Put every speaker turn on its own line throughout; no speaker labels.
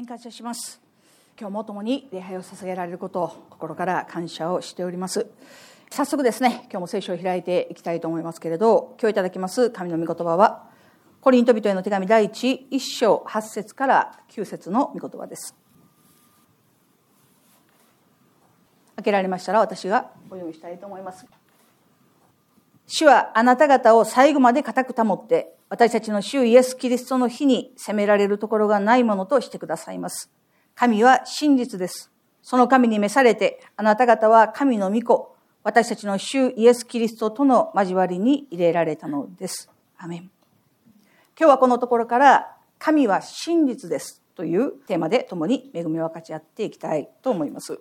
面感謝します。今日も共に礼拝を捧げられることを心から感謝をしております。早速ですね今日も聖書を開いていきたいと思いますけれど今日いただきます神の御言葉はコリント人への手紙第一一章八節から九節の御言葉です。開けられましたら私がお読みしたいと思います。主はあなた方を最後まで固く保って、私たちの主イエス・キリストの日に責められるところがないものとしてくださいます。神は真実です。その神に召されて、あなた方は神の御子、私たちの主イエス・キリストとの交わりに入れられたのです。アメン。今日はこのところから、神は真実ですというテーマで共に恵みを分かち合っていきたいと思います。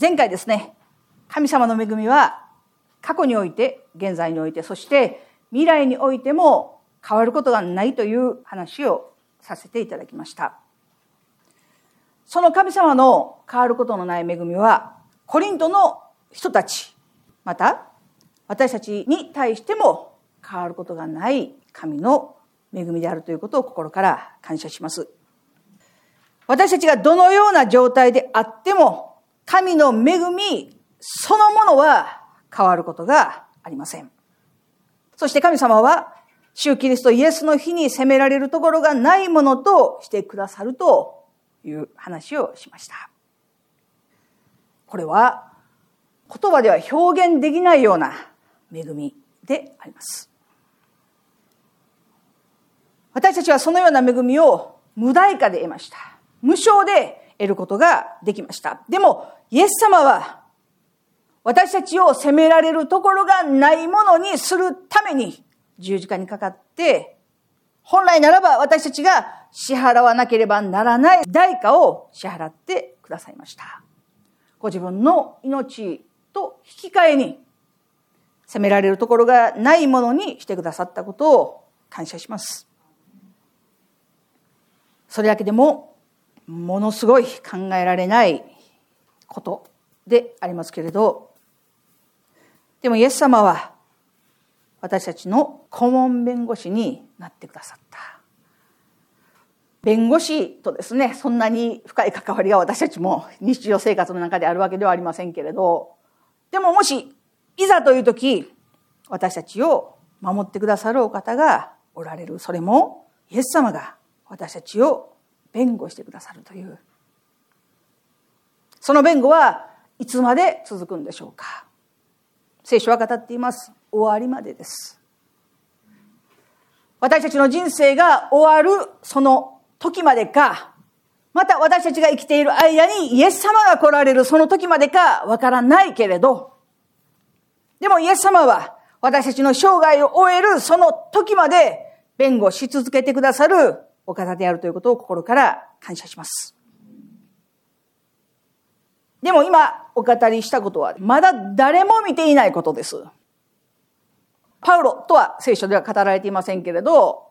前回ですね、神様の恵みは過去において、現在において、そして未来においても変わることがないという話をさせていただきました。その神様の変わることのない恵みは、コリントの人たち、また私たちに対しても変わることがない神の恵みであるということを心から感謝します。私たちがどのような状態であっても、神の恵みそのものは変わることがありません。そして神様は、主キリストイエスの日に責められるところがないものとしてくださるという話をしました。これは言葉では表現できないような恵みであります。私たちはそのような恵みを無代価で得ました。無償で得ることができました。でも、イエス様は私たちを責められるところがないものにするために十字架にかかって、本来ならば私たちが支払わなければならない代価を支払ってくださいました。ご自分の命と引き換えに責められるところがないものにしてくださったことを感謝します。それだけでもものすごい考えられないことでありますけれど、でもイエス様は私たちの顧問弁護士になってくださった。弁護士とですね、そんなに深い関わりが私たちも日常生活の中であるわけではありませんけれど、でももし、いざという時、私たちを守ってくださるお方がおられる。それも、イエス様が私たちを弁護してくださるという。その弁護はいつまで続くんでしょうか？聖書は語っています。終わりまでです。私たちの人生が終わるその時までか、また私たちが生きている間にイエス様が来られるその時までかわからないけれど、でもイエス様は私たちの生涯を終えるその時まで弁護し続けてくださるお方であるということを心から感謝します。でも今お語りしたことは、まだ誰も見ていないことです。パウロとは聖書では語られていませんけれど、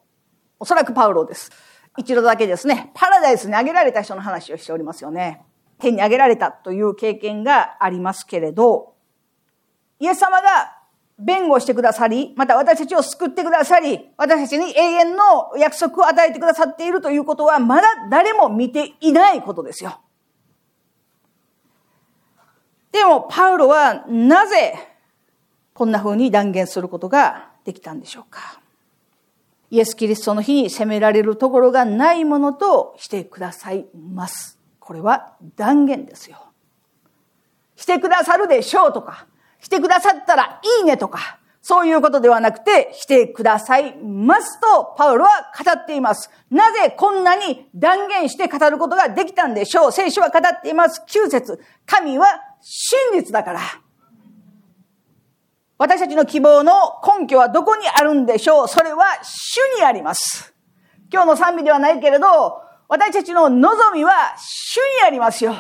おそらくパウロです。一度だけですね、パラダイスに挙げられた人の話をしておりますよね。天に挙げられたという経験がありますけれど、イエス様が弁護してくださり、また私たちを救ってくださり、私たちに永遠の約束を与えてくださっているということは、まだ誰も見ていないことですよ。でも、パウロはなぜこんな風に断言することができたんでしょうか。イエス・キリストの日に責められるところがないものとしてくださいます。これは断言ですよ。してくださるでしょうとか、してくださったらいいねとか、そういうことではなくて、してくださいますと、パウロは語っています。なぜこんなに断言して語ることができたんでしょう聖書は語っています。9節神は真実だから。私たちの希望の根拠はどこにあるんでしょう？それは主にあります。今日の賛美ではないけれど、私たちの望みは主にありますよ。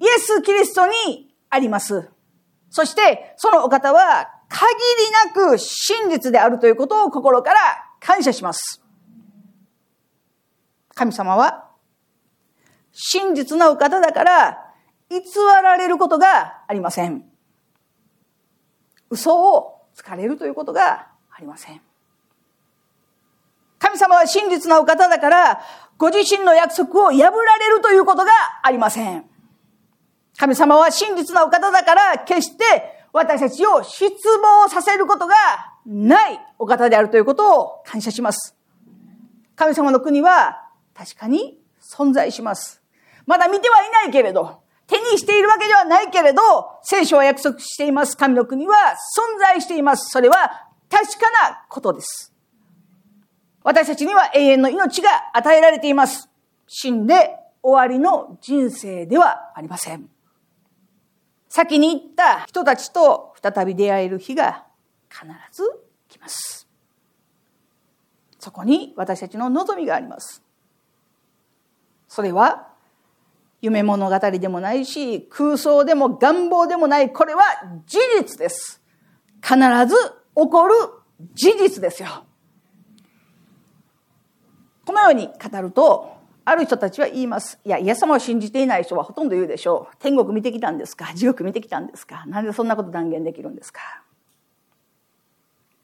イエス・キリストにあります。そして、そのお方は限りなく真実であるということを心から感謝します。神様は真実なお方だから偽られることがありません。嘘をつかれるということがありません。神様は真実なお方だから、ご自身の約束を破られるということがありません。神様は真実なお方だから、決して私たちを失望させることがないお方であるということを感謝します。神様の国は確かに存在します。まだ見てはいないけれど、手にしているわけではないけれど、聖書は約束しています。神の国は存在しています。それは確かなことです。私たちには永遠の命が与えられています。死んで終わりの人生ではありません。先に行った人たちと再び出会える日が必ず来ます。そこに私たちの望みがあります。それは夢物語でもないし空想でも願望でもないこれは事実です。必ず起こる事実ですよ。このように語ると、ある人たちは言います。いや、イエス様を信じていない人はほとんど言うでしょう。天国見てきたんですか？地獄見てきたんですか？なんでそんなこと断言できるんですか？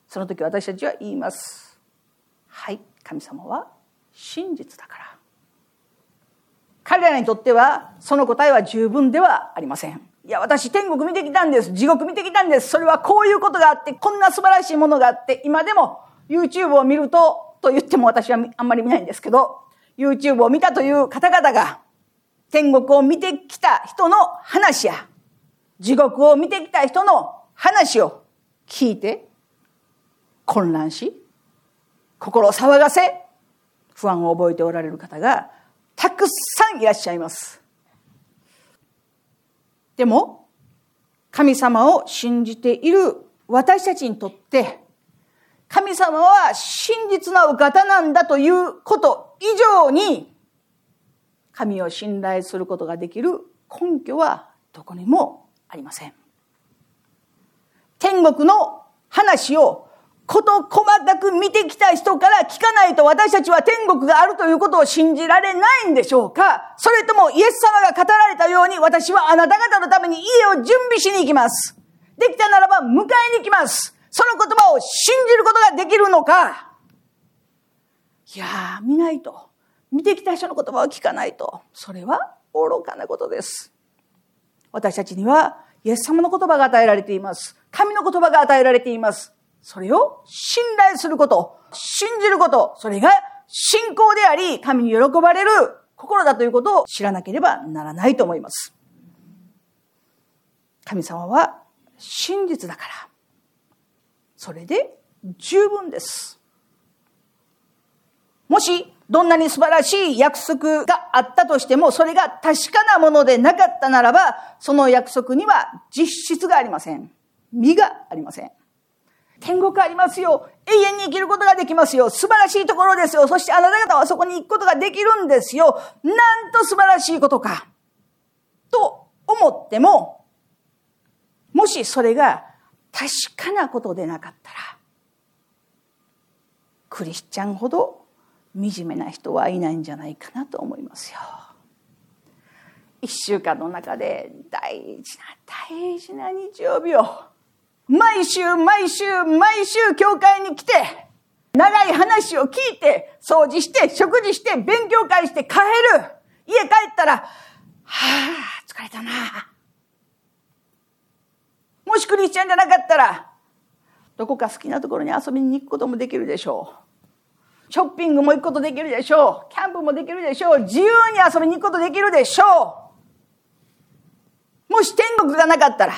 その時私たちは言います。はい、神様は真実だから。彼らにとってはその答えは十分ではありません。いや、私天国見てきたんです。地獄見てきたんです。それはこういうことがあって、こんな素晴らしいものがあって、今でも YouTube を見るとと言っても私はあんまり見ないんですけど、YouTube を見たという方々が、天国を見てきた人の話や、地獄を見てきた人の話を聞いて、混乱し、心を騒がせ、不安を覚えておられる方がたくさんいらっしゃいます。でも、神様を信じている私たちにとって、神様は真実なお方なんだということ以上に、神を信頼することができる根拠はどこにもありません。天国の話をこと細かく見てきた人から聞かないと私たちは天国があるということを信じられないんでしょうか？それともイエス様が語られたように私はあなた方のために家を準備しに行きます。できたならば迎えに行きます。その言葉を信じることができるのか？いやー見ないと。見てきた人の言葉を聞かないと。それは愚かなことです。私たちには、イエス様の言葉が与えられています。神の言葉が与えられています。それを信頼すること、信じること、それが信仰であり、神に喜ばれる心だということを知らなければならないと思います。神様は真実だから、それで十分です。もし、どんなに素晴らしい約束があったとしても、それが確かなものでなかったならば、その約束には実質がありません。身がありません。天国ありますよ。永遠に生きることができますよ。素晴らしいところですよ。そしてあなた方はそこに行くことができるんですよ。なんと素晴らしいことか。と思っても、もしそれが確かなことでなかったらクリスチャンほど惨めな人はいないんじゃないかなと思いますよ。一週間の中で大事な大事な日曜日を毎週毎週毎週教会に来て長い話を聞いて掃除して食事して勉強会して帰る家帰ったらはあ疲れたなもしクリスチャンじゃなかったら、どこか好きなところに遊びに行くこともできるでしょう。ショッピングも行くことできるでしょう。キャンプもできるでしょう。自由に遊びに行くことできるでしょう。もし天国がなかったら、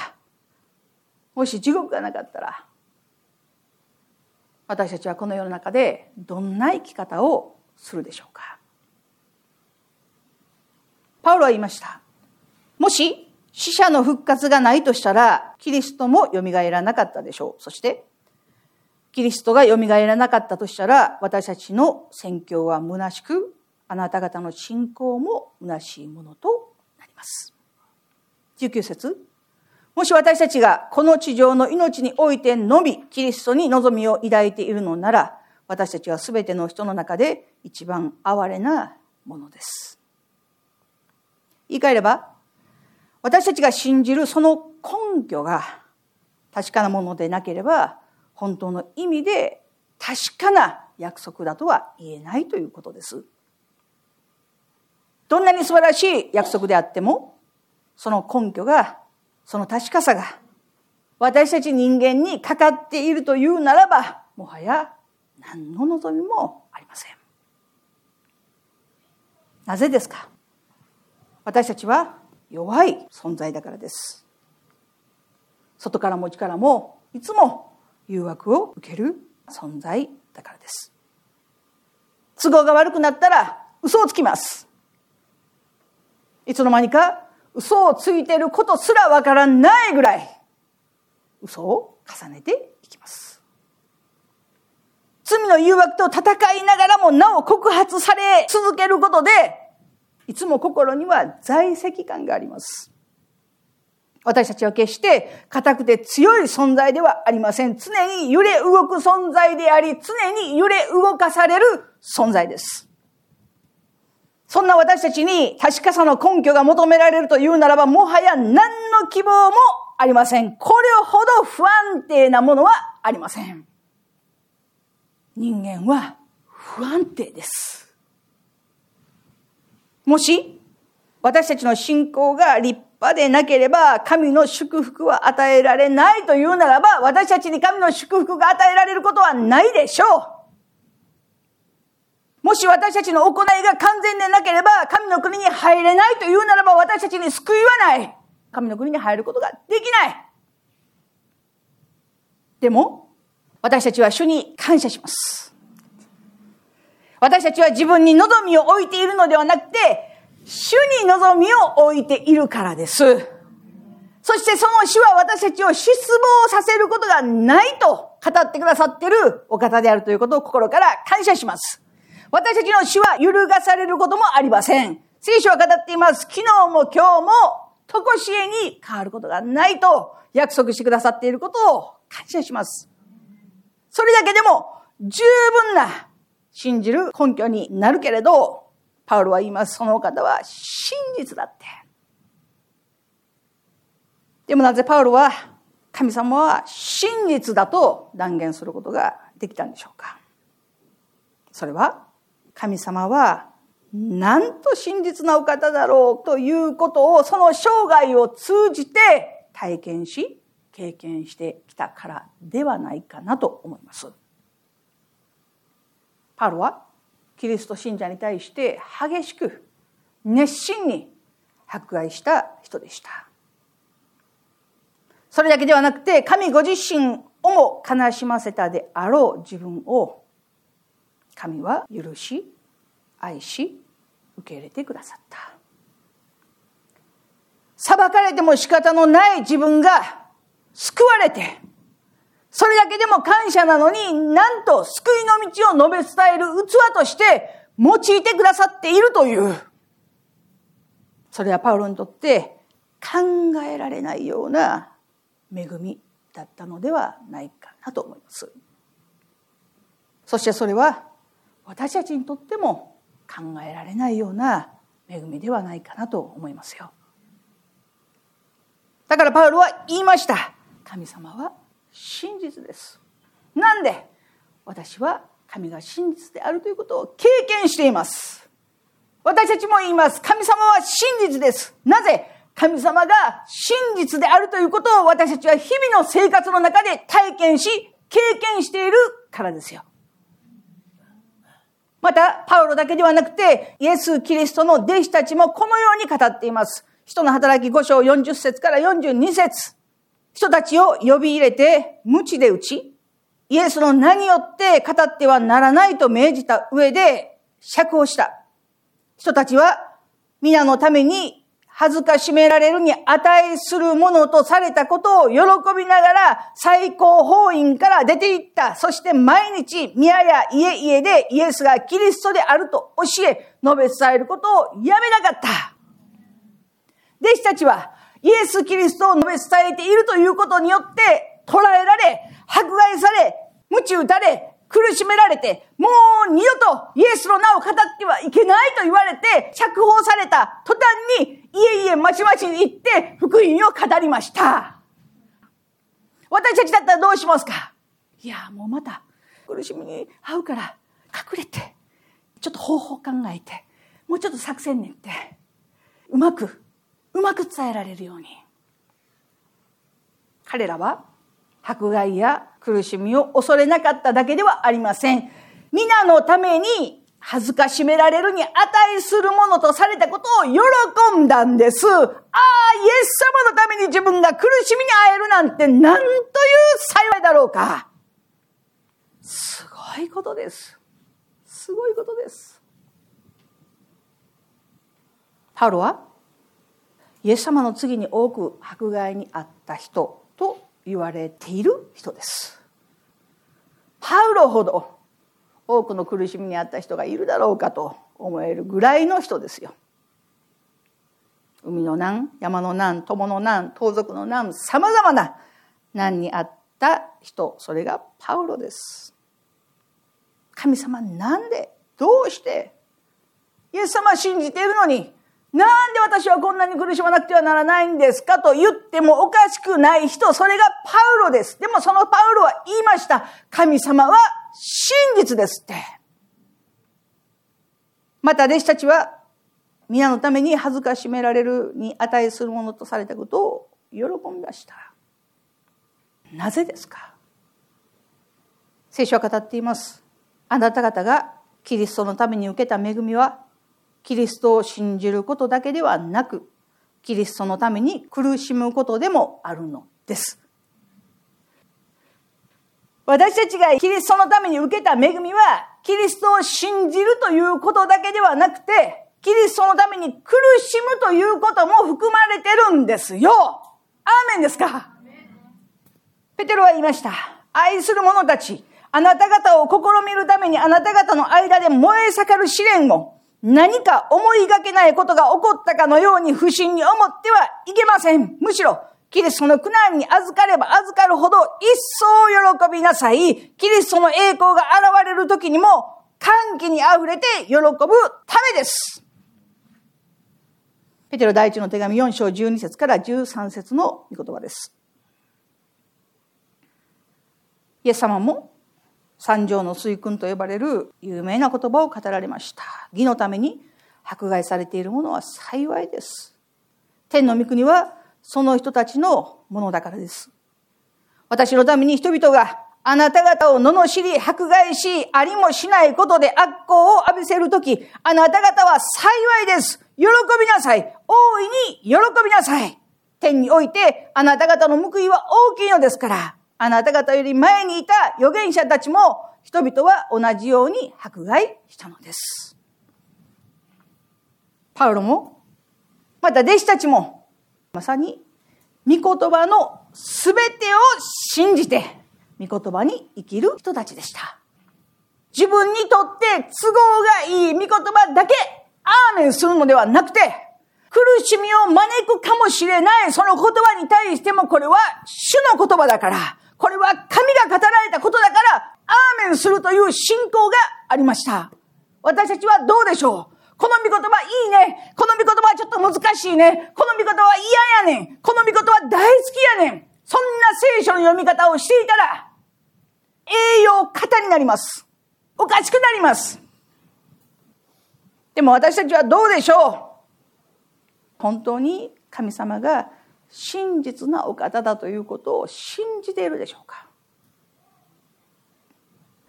もし地獄がなかったら、私たちはこの世の中でどんな生き方をするでしょうか。パウロは言いました。もし死者の復活がないとしたら、キリストも蘇らなかったでしょう。そして、キリストが蘇らなかったとしたら、私たちの宣教は虚しく、あなた方の信仰も虚しいものとなります。19節もし私たちがこの地上の命においてのみ、キリストに望みを抱いているのなら、私たちは全ての人の中で一番哀れなものです。言い換えれば、私たちが信じるその根拠が確かなものでなければ、本当の意味で確かな約束だとは言えないということです。どんなに素晴らしい約束であっても、その根拠が、その確かさが、私たち人間にかかっているというならば、もはや何の望みもありません。なぜですか？私たちは弱い存在だからです。外からも内からもいつも誘惑を受ける存在だからです。都合が悪くなったら嘘をつきます。いつの間にか嘘をついてることすらわからないぐらい嘘を重ねていきます。罪の誘惑と戦いながらもなお告発され続けることでいつも心には在籍感があります。私たちは決して硬くて強い存在ではありません。常に揺れ動く存在であり、常に揺れ動かされる存在です。そんな私たちに確かさの根拠が求められるというならば、もはや何の希望もありません。これほど不安定なものはありません。人間は不安定です。もし、私たちの信仰が立場でなければ神の祝福は与えられないというならば、私たちに神の祝福が与えられることはないでしょう。もし私たちの行いが完全でなければ、神の国に入れないというならば、私たちに救いはない。神の国に入ることができない。でも、私たちは主に感謝します。私たちは自分に望みを置いているのではなくて、主に望みを置いているからです。そしてその主は私たちを失望させることがないと語ってくださっているお方であるということを心から感謝します。私たちの主は揺るがされることもありません。聖書は語っています。昨日も今日もとこしえに変わることがないと約束してくださっていることを感謝します。それだけでも十分な信じる根拠になるけれど、パウロは言います。その方は真実だって。でもなぜパウロは神様は真実だと断言することができたんでしょうかそれは神様はなんと真実なお方だろうということをその生涯を通じて体験し経験してきたからではないかなと思います。パウロはキリスト信者に対して激しく熱心に迫害した人でした。それだけではなくて神ご自身をも悲しませたであろう自分を神は許し愛し受け入れてくださった。裁かれても仕方のない自分が救われてそれだけでも感謝なのに、なんと救いの道を述べ伝える器として用いてくださっているという。それはパウロにとって考えられないような恵みだったのではないかなと思います。そしてそれは私たちにとっても考えられないような恵みではないかなと思いますよ。だからパウロは言いました。神様は真実です。なんで？私は神が真実であるということを経験しています。私たちも言います。神様は真実です。なぜ？神様が真実であるということを私たちは日々の生活の中で体験し、経験しているからですよ。また、パウロだけではなくて、イエス・キリストの弟子たちもこのように語っています。人の働き5章40節から42節人たちを呼び入れて、無知で打ち、イエスの名によって語ってはならないと命じた上で釈放した。人たちは皆のために恥ずかしめられるに値するものとされたことを喜びながら最高法院から出て行った。そして毎日宮や家々でイエスがキリストであると教え、述べ伝えることをやめなかった。弟子たちはイエス・キリストを述べ伝えているということによって捉えられ、迫害され、鞭打たれ、苦しめられて、もう二度とイエスの名を語ってはいけないと言われて、釈放された途端に、家々まちまちに行って福音を語りました。私たちだったらどうしますか？いや、もうまた苦しみに遭うから、隠れて、ちょっと方法考えて、もうちょっと作戦練って、うまく、うまく伝えられるように。彼らは迫害や苦しみを恐れなかっただけではありません。皆のために恥ずかしめられるに値するものとされたことを喜んだんです。ああ、イエス様のために自分が苦しみに会えるなんてなんという幸いだろうか。すごいことです。すごいことです。パウロはイエス様の次に多く迫害にあった人と言われている人です。パウロほど多くの苦しみにあった人がいるだろうかと思えるぐらいの人ですよ。海の難、山の難、友の難、盗賊の難、さまざまな難にあった人、それがパウロです。神様なんで、どうして、イエス様信じているのに、なんで私はこんなに苦しまなくてはならないんですかと言ってもおかしくない人、それがパウロです。でもそのパウロは言いました。神様は真実ですって。また弟子たちは皆のために恥ずかしめられるに値するものとされたことを喜びました。なぜですか？聖書は語っています。あなた方がキリストのために受けた恵みはキリストを信じることだけではなく、キリストのために苦しむことでもあるのです。私たちがキリストのために受けた恵みは、キリストを信じるということだけではなくて、キリストのために苦しむということも含まれてるんですよ。アーメンですか？ペテロは言いました。愛する者たち、あなた方を試みるためにあなた方の間で燃え盛る試練を何か思いがけないことが起こったかのように不審に思ってはいけません。むしろ、キリストの苦難に預かれば預かるほど一層喜びなさい。キリストの栄光が現れる時にも歓喜に溢れて喜ぶためです。ペテロ第一の手紙4章12節から13節の御言葉です。イエス様も三条の水訓と呼ばれる有名な言葉を語られました。義のために迫害されているものは幸いです。天の御国はその人たちのものだからです。私のために人々があなた方を罵り、迫害し、ありもしないことで悪行を浴びせるとき、あなた方は幸いです。喜びなさい。大いに喜びなさい。天においてあなた方の報いは大きいのですから。あなた方より前にいた預言者たちも人々は同じように迫害したのです。パウロも、また弟子たちも、まさに、御言葉のすべてを信じて、御言葉に生きる人たちでした。自分にとって都合がいい御言葉だけ、アーメンするのではなくて、苦しみを招くかもしれないその言葉に対してもこれは主の言葉だから、これは神が語られたことだから、アーメンするという信仰がありました。私たちはどうでしょう？この御言葉いいね。この御言葉はちょっと難しいね。この御言葉は嫌やねん。この御言葉大好きやねん。そんな聖書の読み方をしていたら、栄養型になります。おかしくなります。でも私たちはどうでしょう？本当に神様が真実なお方だということを信じているでしょうか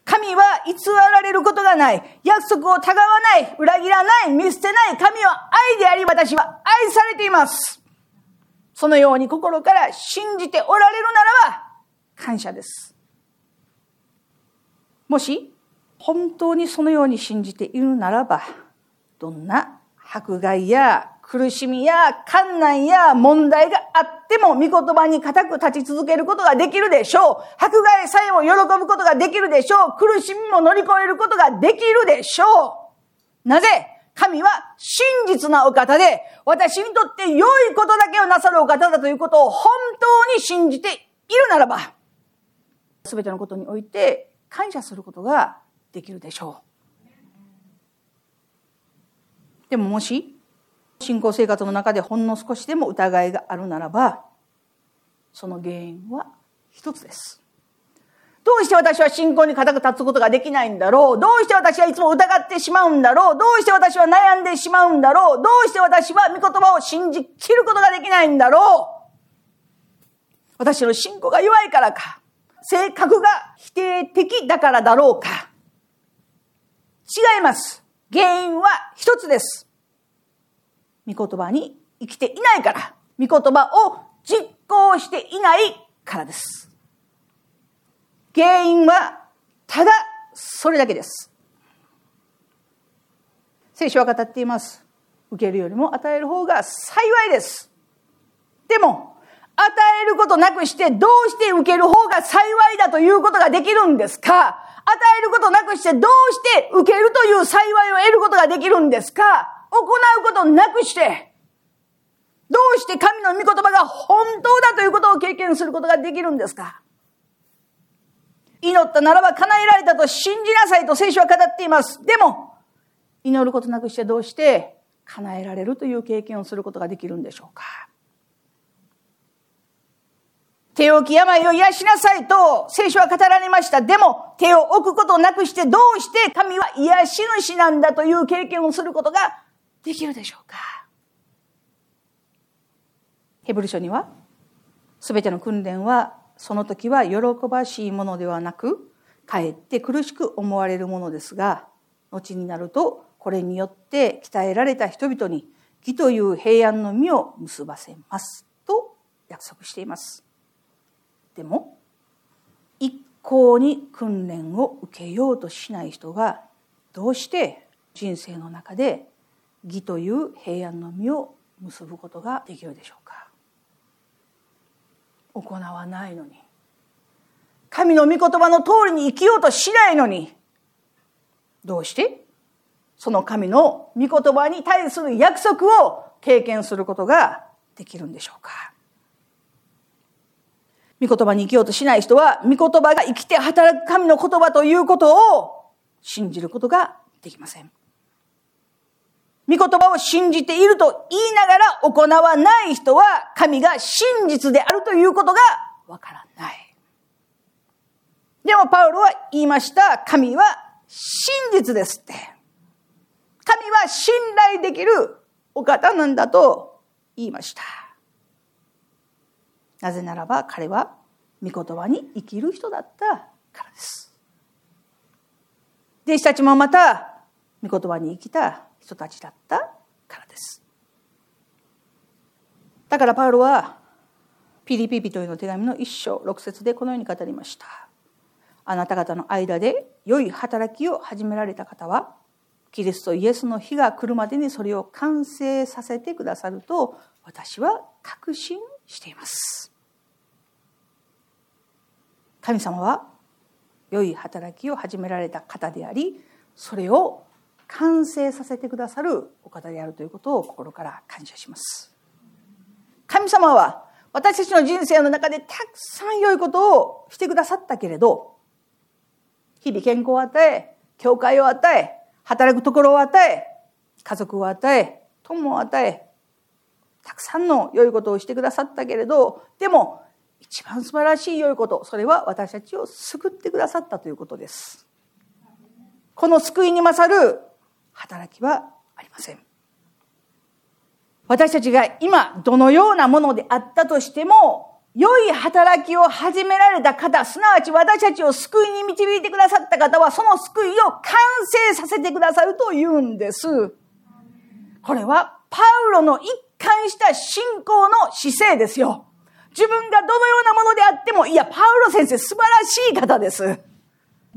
神は偽られることがない。約束をたがわない。裏切らない。見捨てない。神は愛であり、私は愛されています。そのように心から信じておられるならば、感謝です。もし、本当にそのように信じているならば、どんな迫害や苦しみや困難や問題があっても、御言葉に固く立ち続けることができるでしょう。迫害さえも喜ぶことができるでしょう。苦しみも乗り越えることができるでしょう。なぜ？神は真実なお方で、私にとって良いことだけをなさるお方だということを本当に信じているならば、すべてのことにおいて感謝することができるでしょう。でももし、信仰生活の中でほんの少しでも疑いがあるならば、その原因は一つです。どうして私は信仰に固く立つことができないんだろう？どうして私はいつも疑ってしまうんだろう？どうして私は悩んでしまうんだろう？どうして私は御言葉を信じきることができないんだろう？私の信仰が弱いからか性格が否定的だからだろうか違います。原因は一つです。御言葉に生きていないから、御言葉を実行していないからです。原因はただそれだけです。聖書は語っています。受けるよりも与える方が幸いです。でも、与えることなくしてどうして受ける方が幸いだということができるんですか？与えることなくしてどうして受けるという幸いを得ることができるんですか？行うことなくして、どうして神の御言葉が本当だということを経験することができるんですか？祈ったならば叶えられたと信じなさいと聖書は語っています。でも、祈ることなくしてどうして叶えられるという経験をすることができるんでしょうか？手を置き病を癒しなさいと聖書は語られました。でも手を置くことなくしてどうして神は癒し主なんだという経験をすることができるでしょうか？ヘブル書には全ての訓練はその時は喜ばしいものではなくかえって苦しく思われるものですが後になるとこれによって鍛えられた人々に義という平安の実を結ばせますと約束しています。でも一向に訓練を受けようとしない人がどうして人生の中で義という平安の実を結ぶことができるでしょうか。行わないのに。神の御言葉の通りに生きようとしないのに。どうして？その神の御言葉に対する約束を経験することができるんでしょうか。御言葉に生きようとしない人は、御言葉が生きて働く神の言葉ということを信じることができません。御言葉を信じていると言いながら行わない人は、神が真実であるということがわからない。でもパウロは言いました。神は真実ですって。神は信頼できるお方なんだと言いました。なぜならば彼は御言葉に生きる人だったからです。弟子たちもまた御言葉に生きた人たちだったからです。だからパウロはピリピピというの手紙の一章六節でこのように語りました。あなた方の間で良い働きを始められた方はキリストイエスの日が来るまでにそれを完成させてくださると私は確信しています。神様は良い働きを始められた方でありそれを完成させてくださるお方であるということを心から感謝します。神様は私たちの人生の中でたくさん良いことをしてくださったけれど日々健康を与え教会を与え働くところを与え家族を与え友を与えたくさんの良いことをしてくださったけれどでも一番素晴らしい良いことそれは私たちを救ってくださったということです。この救いに勝る働きはありません私たちが今どのようなものであったとしても良い働きを始められた方、すなわち私たちを救いに導いてくださった方は、その救いを完成させてくださるというんです。これは、パウロの一貫した信仰の姿勢ですよ。自分がどのようなものであっても、いや、パウロ先生素晴らしい方です。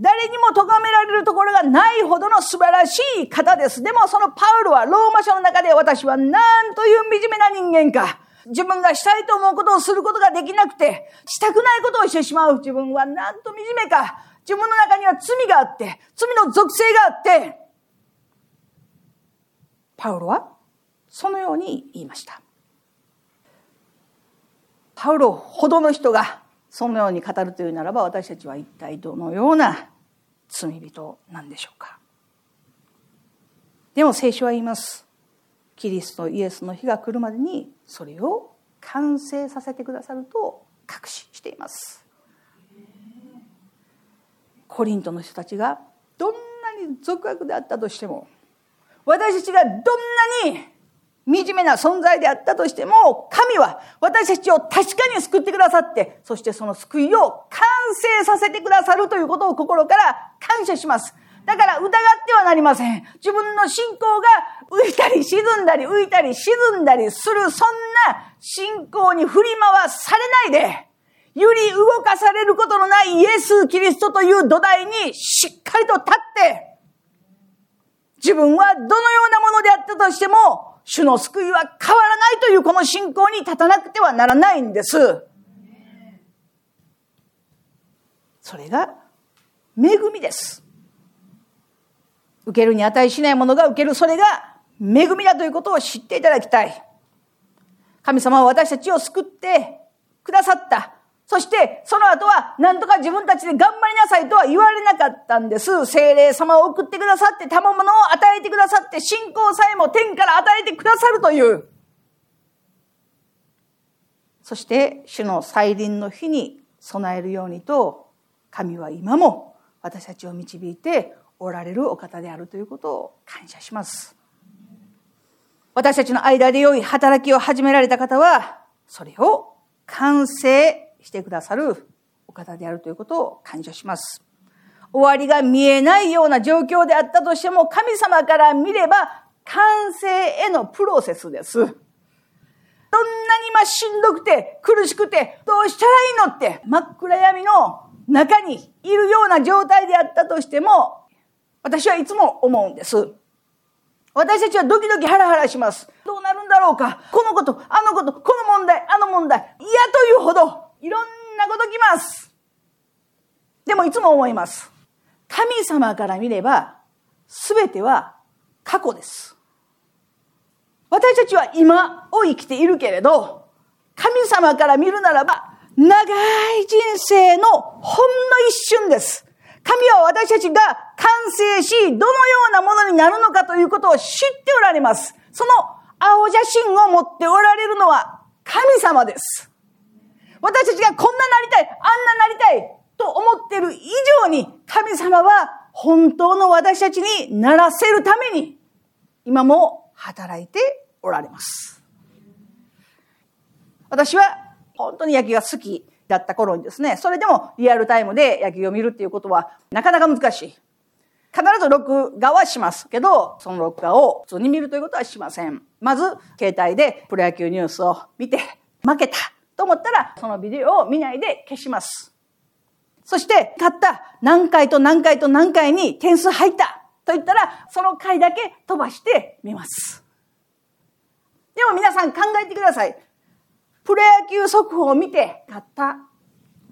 誰にも咎められるところがないほどの素晴らしい方です。でもそのパウロはローマ書の中で私は何という惨めな人間か。自分がしたいと思うことをすることができなくて、したくないことをしてしまう自分はなんと惨めか。自分の中には罪があって、罪の属性があって、パウロはそのように言いました。パウロほどの人がそのように語るというならば私たちは一体どのような罪人なんでしょうか。でも聖書は言います。キリストイエスの日が来るまでにそれを完成させてくださると確信しています。コリントの人たちがどんなに俗悪であったとしても私たちがどんなに惨めな存在であったとしても、神は私たちを確かに救ってくださって、そしてその救いを完成させてくださるということを心から感謝します。だから疑ってはなりません。自分の信仰が浮いたり沈んだり浮いたり沈んだりする、そんな信仰に振り回されないで、揺り動かされることのないイエス・キリストという土台にしっかりと立って、自分はどのようなものであったとしても、主の救いは変わらないというこの信仰に立たなくてはならないんです。それが恵みです。受けるに値しないものが受ける、それが恵みだということを知っていただきたい。神様は私たちを救ってくださった。そして、その後は、なんとか自分たちで頑張りなさいとは言われなかったんです。精霊様を送ってくださって、賜物を与えてくださって、信仰さえも天から与えてくださるという。そして、主の再臨の日に備えるようにと、神は今も私たちを導いておられるお方であるということを感謝します。私たちの間で良い働きを始められた方は、それを完成してくださるお方であるということを感謝します。終わりが見えないような状況であったとしても、神様から見れば完成へのプロセスです。どんなに今しんどくて苦しくてどうしたらいいのって真っ暗闇の中にいるような状態であったとしても、私はいつも思うんです。私たちはドキドキハラハラします。どうなるんだろうかこのこと、あのこと、この問題、あの問題、嫌というほどいろんなこときます。でもいつも思います。神様から見れば、すべては過去です。私たちは今を生きているけれど、神様から見るならば、長い人生のほんの一瞬です。神は私たちが完成し、どのようなものになるのかということを知っておられます。その青写真を持っておられるのは神様です。私たちがこんななりたい、あんななりたいと思ってる以上に、神様は本当の私たちにならせるために、今も働いておられます。私は本当に野球が好きだった頃にですね、それでもリアルタイムで野球を見るっていうことはなかなか難しい。必ず録画はしますけど、その録画を普通に見るということはしません。まず、携帯でプロ野球ニュースを見て、負けたと思ったら、そのビデオを見ないで消します。そして、買った何回と何回と何回に点数入ったと言ったら、その回だけ飛ばしてみます。でも皆さん考えてください。プロ野球速報を見て、買った。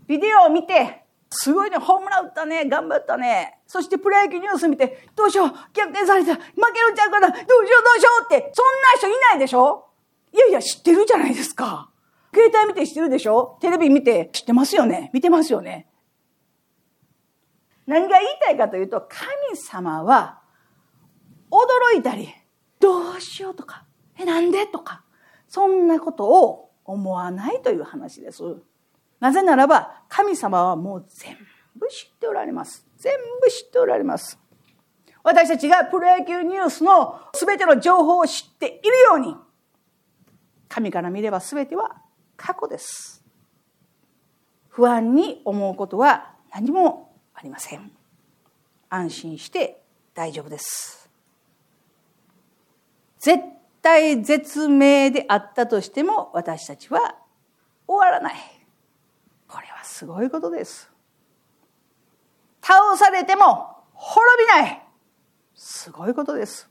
ビデオを見て、すごいね、ホームラン打ったね、頑張ったね。そしてプロ野球ニュース見て、どうしよう、逆転された、負けるんちゃうかな、どうしようどうしようって、そんな人いないでしょ？いやいや、知ってるじゃないですか。携帯見て知ってるでしょ？テレビ見て知ってますよね？見てますよね？何が言いたいかというと、神様は驚いたり、どうしようとか、え、なんで？とか、そんなことを思わないという話です。なぜならば、神様はもう全部知っておられます。全部知っておられます。私たちがプロ野球ニュースの全ての情報を知っているように、神から見れば全ては過去です。不安に思うことは何もありません。安心して大丈夫です。絶対絶命であったとしても私たちは終わらない。これはすごいことです。倒されても滅びない。すごいことです。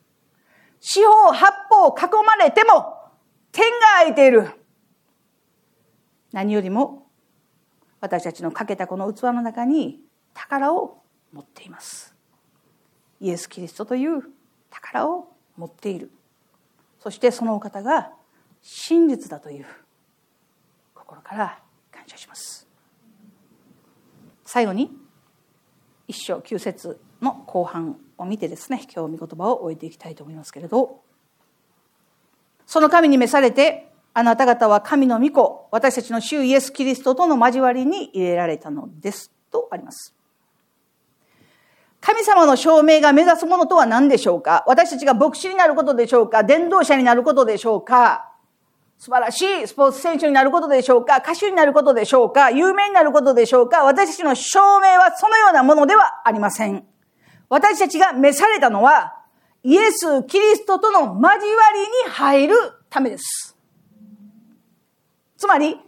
四方八方囲まれても天が空いている。何よりも私たちのかけたこの器の中に宝を持っています。イエス・キリストという宝を持っている。そしてそのお方が真実だという心から感謝します。最後に一章九節の後半を見てですね今日御言葉を終えていきたいと思いますけれど。その神に召されてあなた方は神の御子、私たちの主イエス・キリストとの交わりに入れられたのです。とあります。神様の証明が目指すものとは何でしょうか？私たちが牧師になることでしょうか？伝道者になることでしょうか？素晴らしいスポーツ選手になることでしょうか？歌手になることでしょうか？有名になることでしょうか？私たちの証明はそのようなものではありません。私たちが召されたのは、イエス・キリストとの交わりに入るためです。つまり、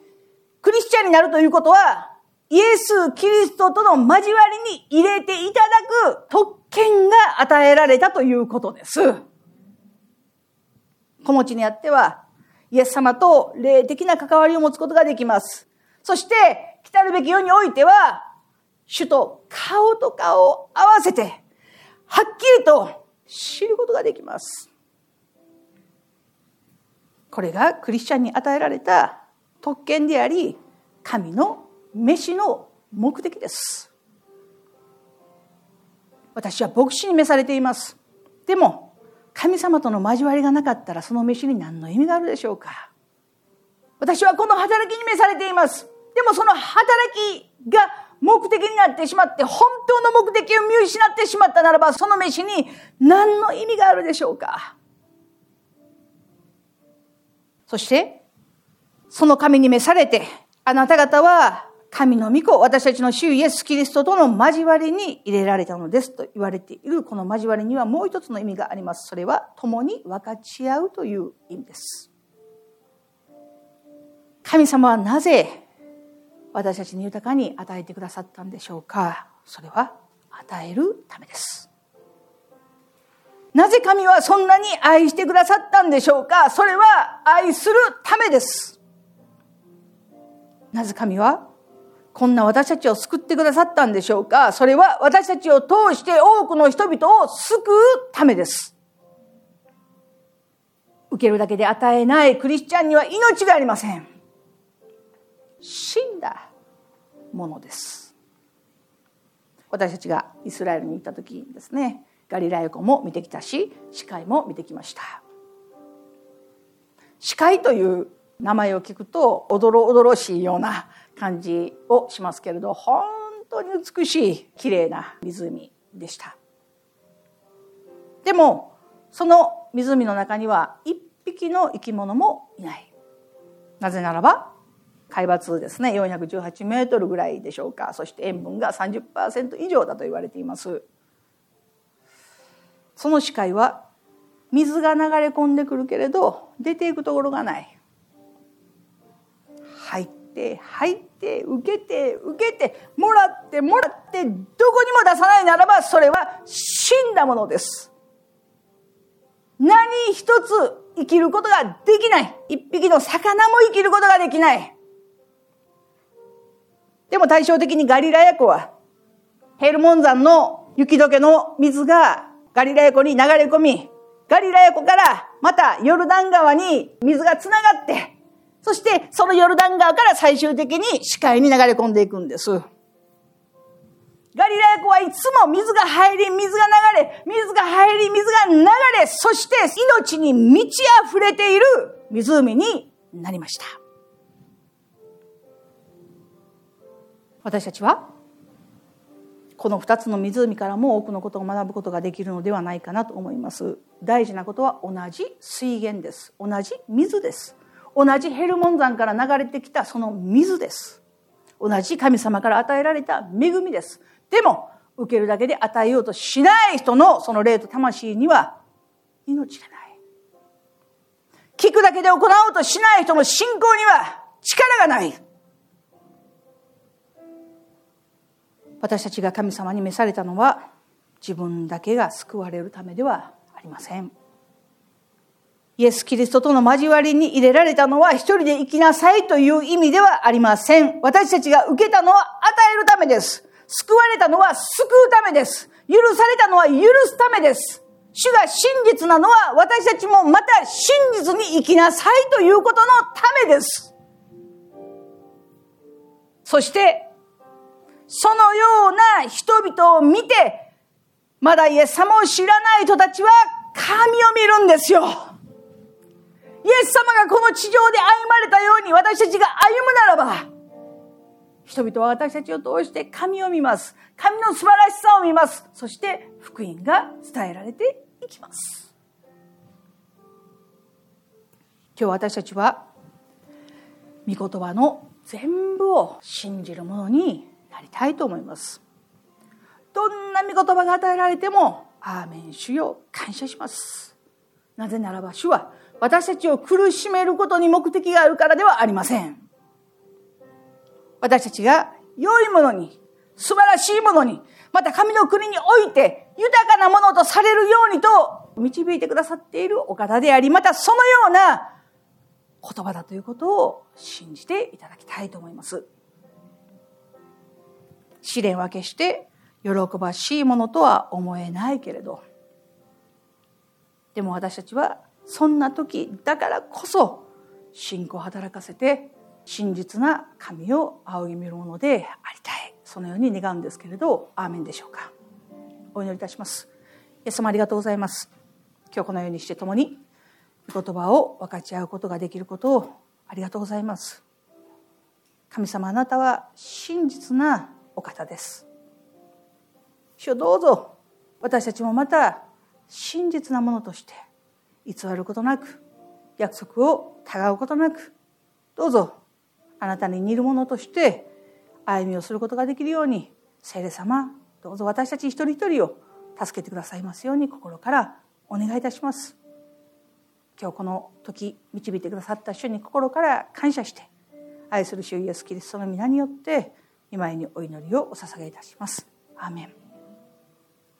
クリスチャンになるということは、イエス・キリストとの交わりに入れていただく特権が与えられたということです。子持ちにあっては、イエス様と霊的な関わりを持つことができます。そして、来たるべき世においては、主と顔と顔を合わせて、はっきりと知ることができます。これがクリスチャンに与えられた特権であり、神の飯の目的です。私は牧師に召されています。でも、神様との交わりがなかったらその飯に何の意味があるでしょうか私はこの働きに召されています。でもその働きが目的になってしまって本当の目的を見失ってしまったならばその飯に何の意味があるでしょうかそしてその神に召されてあなた方は神の御子、私たちの主イエス・キリストとの交わりに入れられたのですと言われているこの交わりにはもう一つの意味があります。それは共に分かち合うという意味です。神様はなぜ私たちに豊かに与えてくださったんでしょうかそれは与えるためです。なぜ神はそんなに愛してくださったんでしょうかそれは愛するためです。なぜ神はこんな私たちを救ってくださったんでしょうか？それは私たちを通して多くの人々を救うためです。受けるだけで与えないクリスチャンには命がありません。死んだものです。私たちがイスラエルに行った時にですね、ガリラヤ湖も見てきたし、司会も見てきました。司会という名前を聞くとおどろおどろしいような感じをしますけれど本当に美しい綺麗な湖でした。でもその湖の中には一匹の生き物もいない。なぜならば海抜ですね418メートルぐらいでしょうか。そして塩分が30%以上だと言われています。その視界は水が流れ込んでくるけれど出ていくところがない。入って入って受けて受けてもらってもらってどこにも出さないならばそれは死んだものです。何一つ生きることができない。一匹の魚も生きることができない。でも対照的にガリラヤ湖はヘルモン山の雪解けの水がガリラヤ湖に流れ込みガリラヤ湖からまたヨルダン川に水がつながってそしてそのヨルダン川から最終的に視界に流れ込んでいくんです。ガリラヤ湖はいつも水が入り、水が流れ、水が入り、水が流れ、そして命に満ち溢れている湖になりました。私たちはこの二つの湖からも多くのことを学ぶことができるのではないかなと思います。大事なことは同じ水源です。同じ水です。同じヘルモン山から流れてきたその水です。同じ神様から与えられた恵みです。でも、受けるだけで与えようとしない人のその霊と魂には命がない。聞くだけで行おうとしない人の信仰には力がない。私たちが神様に召されたのは自分だけが救われるためではありません。イエス・キリストとの交わりに入れられたのは一人で生きなさいという意味ではありません。私たちが受けたのは与えるためです。救われたのは救うためです。許されたのは許すためです。主が真実なのは私たちもまた真実に生きなさいということのためです。そして、そのような人々を見て、まだイエス様を知らない人たちは神を見るんですよ。イエス様がこの地上で歩まれたように私たちが歩むならば、人々は私たちを通して神を見ます。神の素晴らしさを見ます。そして福音が伝えられていきます。今日私たちは御言葉の全部を信じるものになりたいと思います。どんな御言葉が与えられても、アーメン主よ感謝します。なぜならば主は私たちを苦しめることに目的があるからではありません。私たちが良いものに、素晴らしいものに、また神の国において豊かなものとされるようにと導いてくださっているお方であり、またそのような言葉だということを信じていただきたいと思います。試練は決して喜ばしいものとは思えないけれど、でも私たちはそんな時だからこそ信仰を働かせて真実な神を仰ぎ見るものでありたい。そのように願うんですけれどアーメンでしょうか。お祈りいたします。イエス様ありがとうございます。今日このようにして共に言葉を分かち合うことができることをありがとうございます。神様あなたは真実なお方です。主どうぞ。私たちもまた真実なものとして偽ることなく約束をたがうことなくどうぞあなたに似るものとして歩みをすることができるように聖霊様どうぞ私たち一人一人を助けてくださいますように心からお願いいたします。今日この時導いてくださった主に心から感謝して愛する主イエスキリストの皆によって今にお祈りをお捧げいたします。アーメン。